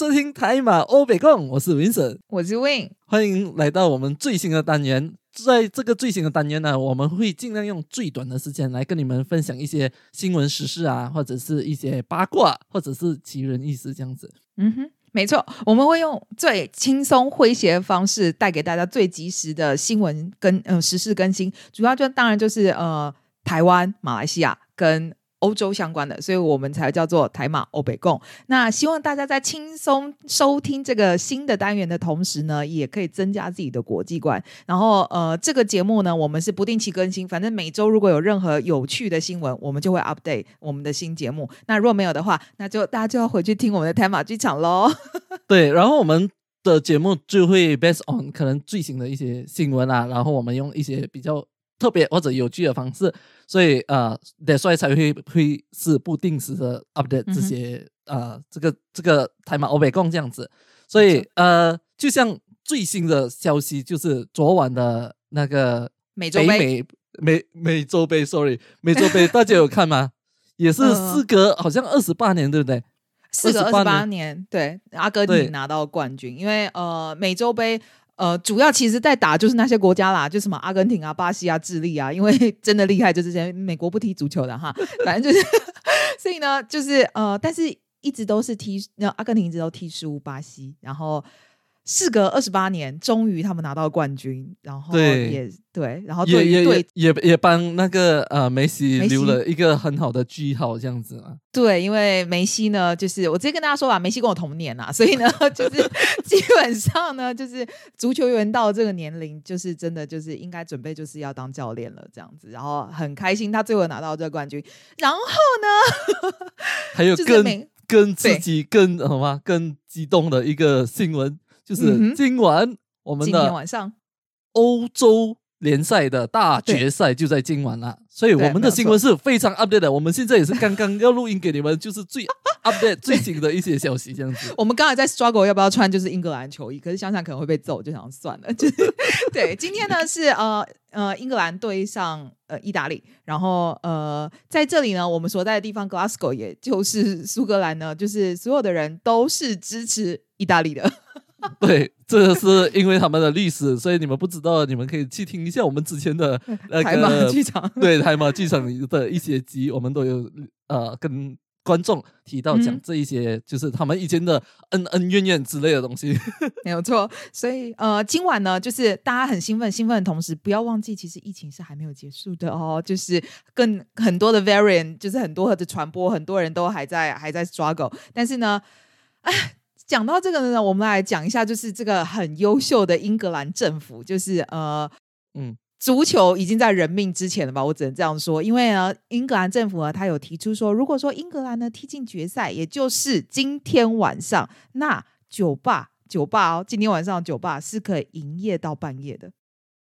收听台马欧北共，我是 Vincent，我是 Win，欢迎来到我们最新的单元。在这个最新的单元呢，我们会尽量用最短的时间来跟你们分享一些新闻时事啊，或者是一些八卦，或者是奇人异事这样子。嗯哼，没错，我们会用最轻松诙谐的方式带给大家最及时的新闻跟呃时事更新，主要就当然就是呃台湾、马来西亚跟。欧洲相关的，所以我们才叫做台马欧北共。那希望大家在轻松收听这个新的单元的同时呢，也可以增加自己的国际观。然后，呃，这个节目呢，我们是不定期更新，反正每周如果有任何有趣的新闻，我们就会 update 我们的新节目。那如果没有的话，那就大家就要回去听我们的台马剧场喽。对，然后我们的节目就会 based on 可能最新的一些新闻啊，然后我们用一些比较。特别或者有趣的方式，所以呃，所以才会会是不定时的 update 这些呃，这个这个台马欧北共这样子。所以呃，就像最新的消息，就是昨晚的那个美洲杯，美美洲杯，sorry，美洲杯，大家有看吗？也是四隔好像二十八年，对不对？四隔二十八年，对，阿根廷拿到冠军，因为呃，美洲杯。呃，主要其实在打就是那些国家啦，就什么阿根廷啊、巴西啊、智利啊，因为真的厉害，就是些美国不踢足球的哈，反正就是，所以呢，就是呃，但是一直都是踢，那阿根廷一直都踢输巴西，然后。事隔二十八年，终于他们拿到冠军，然后也对，然后也也也也帮那个呃梅西留了一个很好的句号，这样子啊。对，因为梅西呢，就是我直接跟大家说吧，梅西跟我同年啊，所以呢，就是 基本上呢，就是足球员到这个年龄，就是真的就是应该准备就是要当教练了，这样子。然后很开心，他最后拿到这个冠军。然后呢，还有更更自己、更什么？更激动的一个新闻。就是今晚我们的晚上欧洲联赛的大决赛就在今晚了，所以我们的新闻是非常 update 的。我们现在也是刚刚要录音给你们，就是最 update 最新的一些消息这样子。我们刚才在 struggle 要不要穿就是英格兰球衣，可是想想可能会被揍，就想算了。就 是对，今天呢是呃呃英格兰对上呃意大利，然后呃在这里呢我们所在的地方 Glasgow 也就是苏格兰呢，就是所有的人都是支持意大利的。对，这是因为他们的历史，所以你们不知道，你们可以去听一下我们之前的 那个马剧场，对，海马剧场的一些集，我们都有呃跟观众提到讲这一些，就是他们以前的恩恩怨怨之类的东西，没有错。所以呃，今晚呢，就是大家很兴奋，兴奋的同时，不要忘记，其实疫情是还没有结束的哦，就是更很多的 variant，就是很多的传播，很多人都还在还在 struggle，但是呢，哎。讲到这个呢，我们来讲一下，就是这个很优秀的英格兰政府，就是呃，嗯，足球已经在人命之前了吧？我只能这样说，因为呢，英格兰政府呢，他有提出说，如果说英格兰呢踢进决赛，也就是今天晚上，那酒吧酒吧哦，今天晚上酒吧是可以营业到半夜的。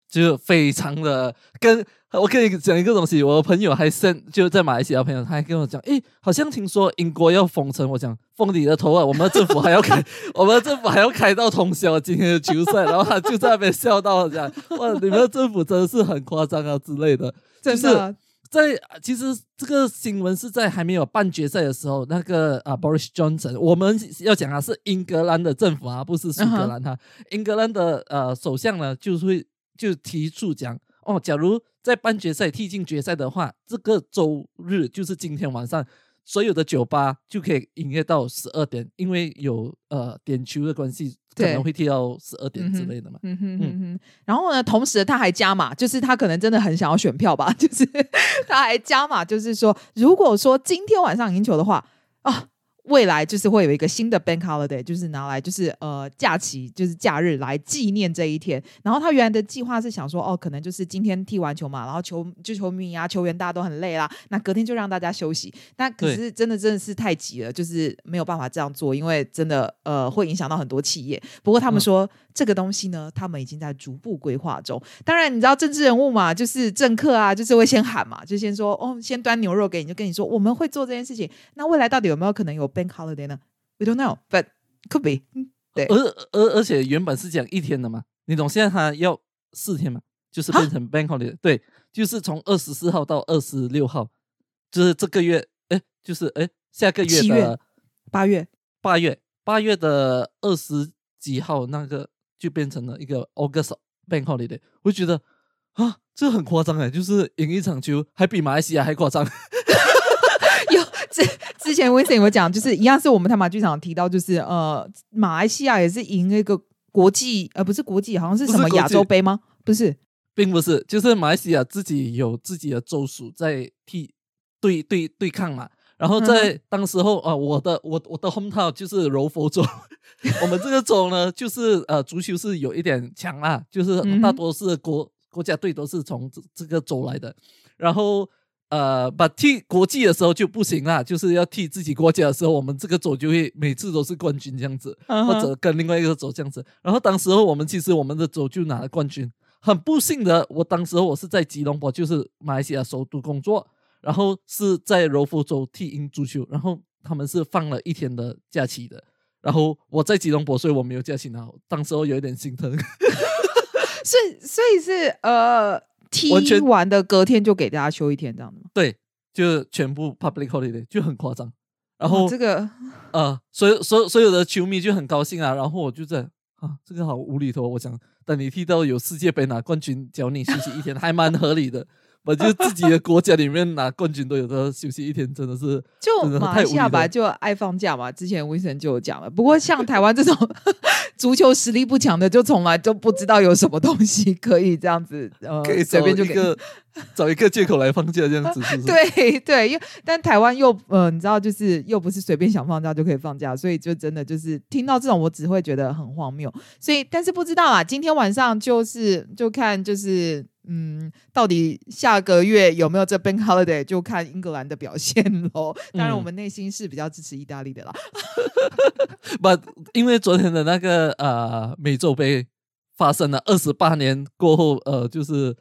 就非常的跟我跟你讲一个东西，我的朋友还是就在马来西亚朋友，他还跟我讲，诶，好像听说英国要封城，我讲封你的头啊，我们的政府还要开，我们的政府还要开到通宵今天的球赛，然后他就在那边笑到讲，哇，你们的政府真的是很夸张啊之类的，就是。在其实这个新闻是在还没有半决赛的时候，那个啊，Boris Johnson，我们要讲啊，是英格兰的政府啊，不是苏格兰哈，英格兰的呃首相呢，就会。就提出讲哦，假如在半决赛踢进决赛的话，这个周日就是今天晚上，所有的酒吧就可以营业到十二点，因为有呃点球的关系，可能会踢到十二点之类的嘛。嗯哼嗯哼。然后呢，同时他还加码，就是他可能真的很想要选票吧，就是他还加码，就是说，如果说今天晚上赢球的话啊。未来就是会有一个新的 bank holiday，就是拿来就是呃假期，就是假日来纪念这一天。然后他原来的计划是想说，哦，可能就是今天踢完球嘛，然后球就球迷啊、球员大家都很累啦，那隔天就让大家休息。那可是真的真的是太急了，就是没有办法这样做，因为真的呃会影响到很多企业。不过他们说这个东西呢，他们已经在逐步规划中。当然你知道政治人物嘛，就是政客啊，就是会先喊嘛，就先说哦，先端牛肉给你，就跟你说我们会做这件事情。那未来到底有没有可能有？Bank holiday 呢？We don't know, but could be。对，而而而且原本是讲一天的嘛，你懂？现在他要四天嘛，就是变成 Bank holiday。对，就是从二十四号到二十六号，就是这个月，哎，就是哎，下个月的八月，八月，八月的二十几号那个就变成了一个 August Bank Holiday，我就觉得啊，这很夸张哎，就是赢一场球还比马来西亚还夸张。有之 之前 Vincent 有讲，就是一样是我们台马剧场提到，就是呃，马来西亚也是赢那个国际，呃，不是国际，好像是什么亚洲杯吗？不是，并不是，就是马来西亚自己有自己的州属在替对对对抗嘛。然后在当时候啊，我的我我的 home town 就是柔佛州，我们这个州呢，就是呃足球是有一点强啊，就是大多是国国家队都是从这这个州来的。然后呃，把替国际的时候就不行啦，就是要替自己国家的时候，我们这个组就会每次都是冠军这样子，或者跟另外一个组这样子。然后当时候我们其实我们的组就拿了冠军，很不幸的，我当时候我是在吉隆坡，就是马来西亚首都工作。然后是在柔佛州踢英足球，然后他们是放了一天的假期的，然后我在吉隆坡，所以我没有假期拿，当时候有一点心疼。所以，所以是呃，踢完的隔天就给大家休一天这样的吗？对，就全部 public holiday 就很夸张。然后这个呃，所有所所有的球迷就很高兴啊。然后我就在啊，这个好无厘头。我想等你踢到有世界杯拿冠军，叫你休息一天，还蛮合理的。我就自己的国家里面拿冠军都有的休息一天，真的是就马来西亚吧，就爱放假嘛。之前威森就有讲了，不过像台湾这种足球实力不强的，就从来就不知道有什么东西可以这样子呃，随便就一个找一个借口来放假这样子，是不是？对对，因为但台湾又呃，你知道，就是又不是随便想放假就可以放假，所以就真的就是听到这种，我只会觉得很荒谬。所以，但是不知道啊，今天晚上就是就看就是。嗯，到底下个月有没有这 Bank Holiday 就看英格兰的表现喽。当然，我们内心是比较支持意大利的啦。不，因为昨天的那个呃美洲杯发生了二十八年过后，呃，就是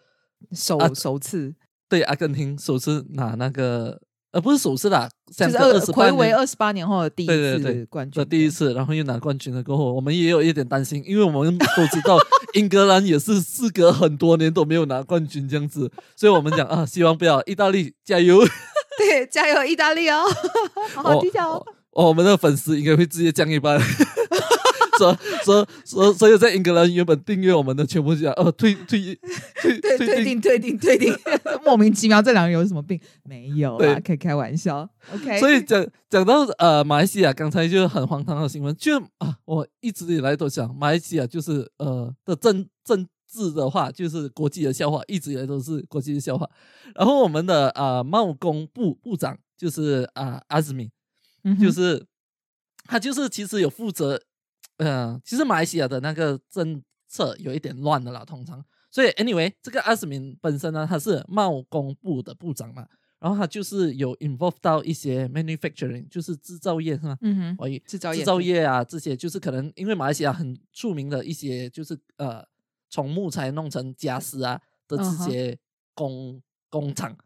首首次对阿根廷首次拿那个。呃，不是首次啦，就是二回为二十八年后的第一次冠军，第一次，然后又拿冠军了过后，我们也有一点担心，因为我们都知道 英格兰也是事隔很多年都没有拿冠军这样子，所以我们讲啊，希望不要意大利加油，对，加油意大利哦，好好低调哦，我们的粉丝应该会直接降一半。说说说，所有在英格兰原本订阅我们的全部讲，呃，退退退退订退订退订，莫名其妙，这两个人有什么病？没有啦，可以开玩笑。OK，所以讲讲到呃，马来西亚刚才就很荒唐的新闻，就啊，我一直以来都想马来西亚就是呃的政政治的话，就是国际的笑话，一直以来都是国际的笑话。然后我们的啊贸工部部长就是啊阿兹米，就是他就是其实有负责。嗯，其实马来西亚的那个政策有一点乱的啦，通常。所以，anyway，这个阿斯敏本身呢，他是贸工部的部长嘛，然后他就是有 involve 到一些 manufacturing，就是制造业是吗？嗯哼，制造业、制造业啊，这些就是可能因为马来西亚很著名的一些，就是呃，从木材弄成家私啊的这些工工厂。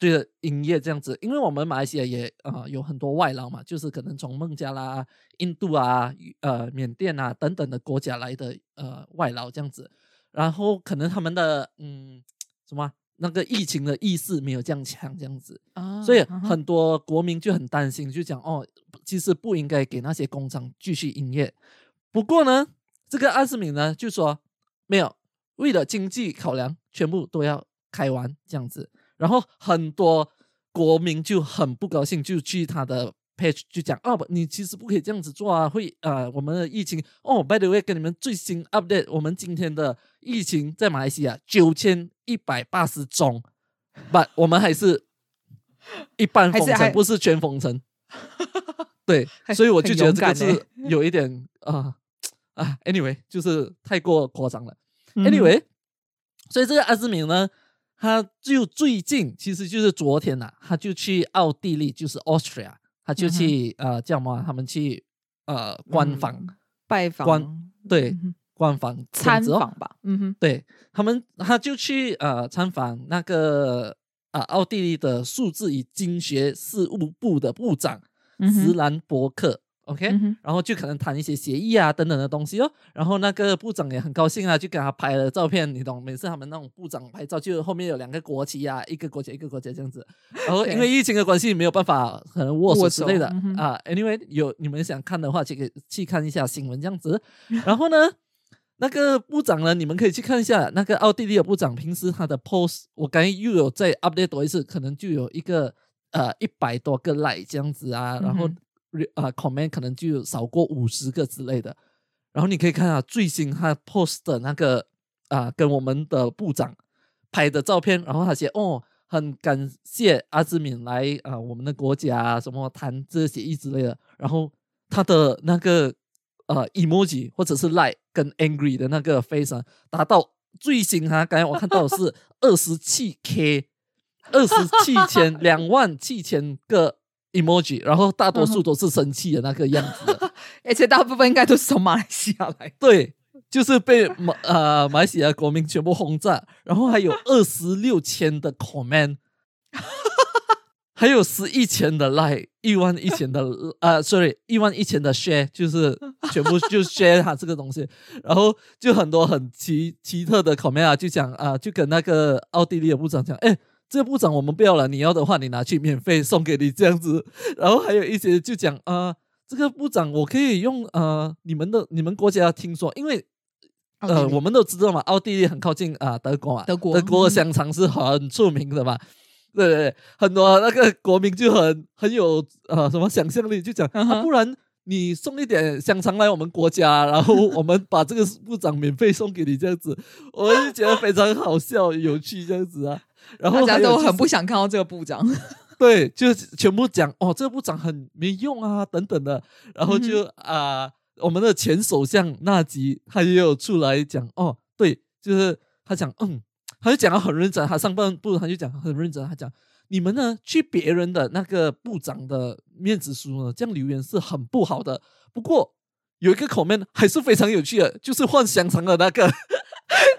对的，营业这样子，因为我们马来西亚也啊有很多外劳嘛，就是可能从孟加拉、印度啊、呃缅甸啊等等的国家来的呃外劳这样子，然后可能他们的嗯什么那个疫情的意识没有这样强这样子，啊所以很多国民就很担心，就讲哦，其实不应该给那些工厂继续营业。不过呢，这个阿斯敏呢就说没有，为了经济考量，全部都要开完这样子。然后很多国民就很不高兴，就去他的 page 就讲哦，你其实不可以这样子做啊，会呃，我们的疫情哦，by the way，跟你们最新 update，我们今天的疫情在马来西亚九千一百八十宗，不，我们还是一半封城，不是全封城。对，所以我就觉得这个是有一点啊啊，anyway，就是太过夸张了。anyway，所以这个阿兹敏呢。他就最近，其实就是昨天呐，他就去奥地利，就是 Austria，他就去呃叫什么？他们去呃官方拜访，官对官方参访吧，嗯哼，对他们，他就去呃参访那个啊奥地利的数字与经学事务部的部长斯兰伯克，OK，、嗯然后就可能谈一些协议啊等等的东西哦。然后那个部长也很高兴啊，就给他拍了照片，你懂？每次他们那种部长拍照，就后面有两个国旗啊，一个国家一个国家这样子。然后因为疫情的关系，没有办法可能握手之类的嗯啊。Anyway，有你们想看的话，就可以去看一下新闻这样子。然后呢？那个部长呢？你们可以去看一下那个奥地利的部长，平时他的 post，我刚才又有在 update 多一次，可能就有一个呃一百多个 like 这样子啊，然后嗯啊、comment 可能就少过五十个之类的。然后你可以看啊，最新他 post 的那个啊、跟我们的部长拍的照片，然后他写哦，很感谢阿兹敏来啊、我们的国家什么谈这协议之类的。然后他的那个呃 emoji 或者是 like 跟 angry 的那个 face，达到最新哈，刚才我看到的是二十七 k，二十七千两万七千个 emoji，然后大多数都是生气的那个样子。而且大部分应该都是从马来西亚来的。对，就是被马呃马来西亚国民全部轰炸，然后还有二十六千的 comment，还有十一千的 like，一万一千的呃，sorry，一万一千的 share，就是全部就 share 他这个东西，然后就很多很奇奇特的 comment 啊，就讲啊、就跟那个奥地利的部长讲，哎。这个部长我们不要了，你要的话你拿去免费送给你这样子。然后还有一些就讲啊、这个部长我可以用呃你们的你们国家听说，因为呃我们都知道嘛，奥地利很靠近啊、德国嘛，德国德国香肠是很出名的嘛。对对对，很多那个国民就很很有呃什么想象力，就讲、啊，不然你送一点香肠来我们国家，然后我们把这个部长免费送给你，这样子，我就觉得非常好笑有趣这样子啊。然后大家都很不想看到这个部长。对，就全部讲哦，这个部长很没用啊，等等的，然后就啊、我们的前首相纳吉他也有出来讲哦，对，就是他讲嗯，他就讲的很认真，他上半部他就讲很认真，他讲你们呢去别人的那个部长的面子书呢，这样留言是很不好的，不过。有一个 comment 还是非常有趣的，就是换香肠的那个，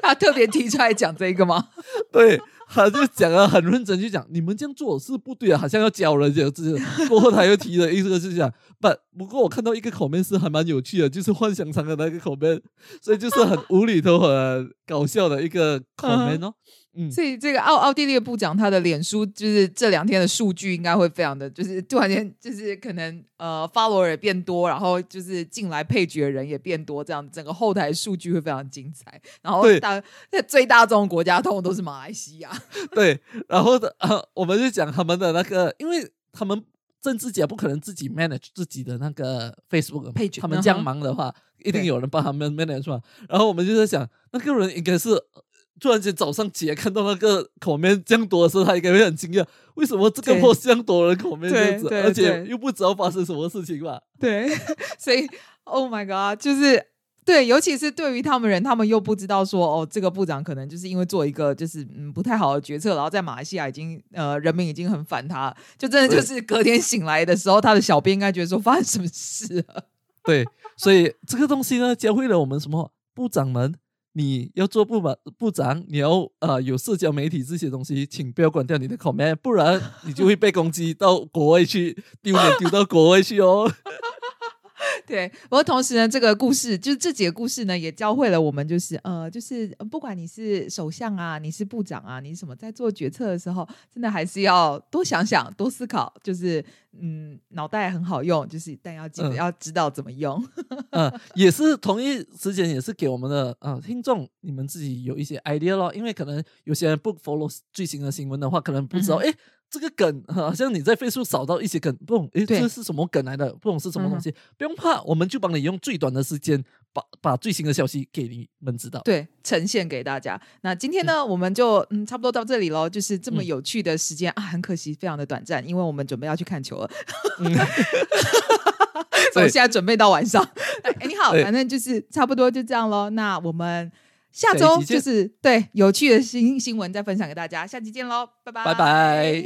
他特别提出来讲这个吗？对，他就讲啊很认真，就讲你们这样做是不对啊，好像要教人这样子。过后他又提了一个，就是讲不，不过我看到一个口面是还蛮有趣的，就是换香肠的那个口面，所以就是很无厘头、很搞笑的一个口面哦。嗯，所以这个奥奥地利的部长，他的脸书就是这两天的数据应该会非常的，就是突然间就是可能呃 follower 也变多，然后就是进来配角的人也变多，这样整个后台数据会非常精彩。然后对大最大众国家通通都是马来西亚，对，然后的啊，我们就讲他们的那个，因为他们政治家不可能自己 manage 自己的那个 Facebook Page，他们这样忙的话，一定有人帮他们 manage 嘛。然后我们就在想，那个人应该是呃突然间早上起来看到那个口面这样多的时候，他应该会很惊讶，为什么这个对 post 这样多人口面这样子，而且又不知道发生什么事情吧？对，所以 Oh my God，就是。对，尤其是对于他们人，他们又不知道说哦，这个部长可能就是因为做一个就是嗯不太好的决策，然后在马来西亚已经呃人民已经很反他，就真的就是隔天醒来的时候，他的小编应该觉得说发生什么事了。对，所以这个东西呢，教会了我们什么？部长们，你要做部门，部长你要啊有社交媒体这些东西，请不要关掉你的 comment，不然你就会被攻击到国外去，丢脸丢到国外去哦。对，不过同时呢，这个故事就是这几个故事呢，也教会了我们，就是呃，就是呃不管你是首相啊，你是部长啊，你什么，在做决策的时候，真的还是要多想想，多思考，就是嗯，脑袋很好用，就是但要记得嗯要知道怎么用。嗯，也是同一时间，也是给我们的啊、呃听众，你们自己有一些 idea 咯。因为可能有些人不 follow 最新的新闻的话，可能不知道，嗯哎、这个梗 好像你在 Facebook 扫到一些梗，不懂，哎，对这是什么梗来的？不懂是什么东西，不用怕，我们就帮你用最短的时间把把最新的消息给你们知道。对，呈现给大家。那今天呢，我们就嗯差不多到这里喽。就是这么嗯有趣的时间、啊，很可惜，非常的短暂，因为我们准备要去看球了。嗯，从现在准备到晚上。哎，你好，反正就是差不多就这样喽。那我们下周就是对有趣的新新闻再分享给大家，下期见喽，拜拜，拜拜。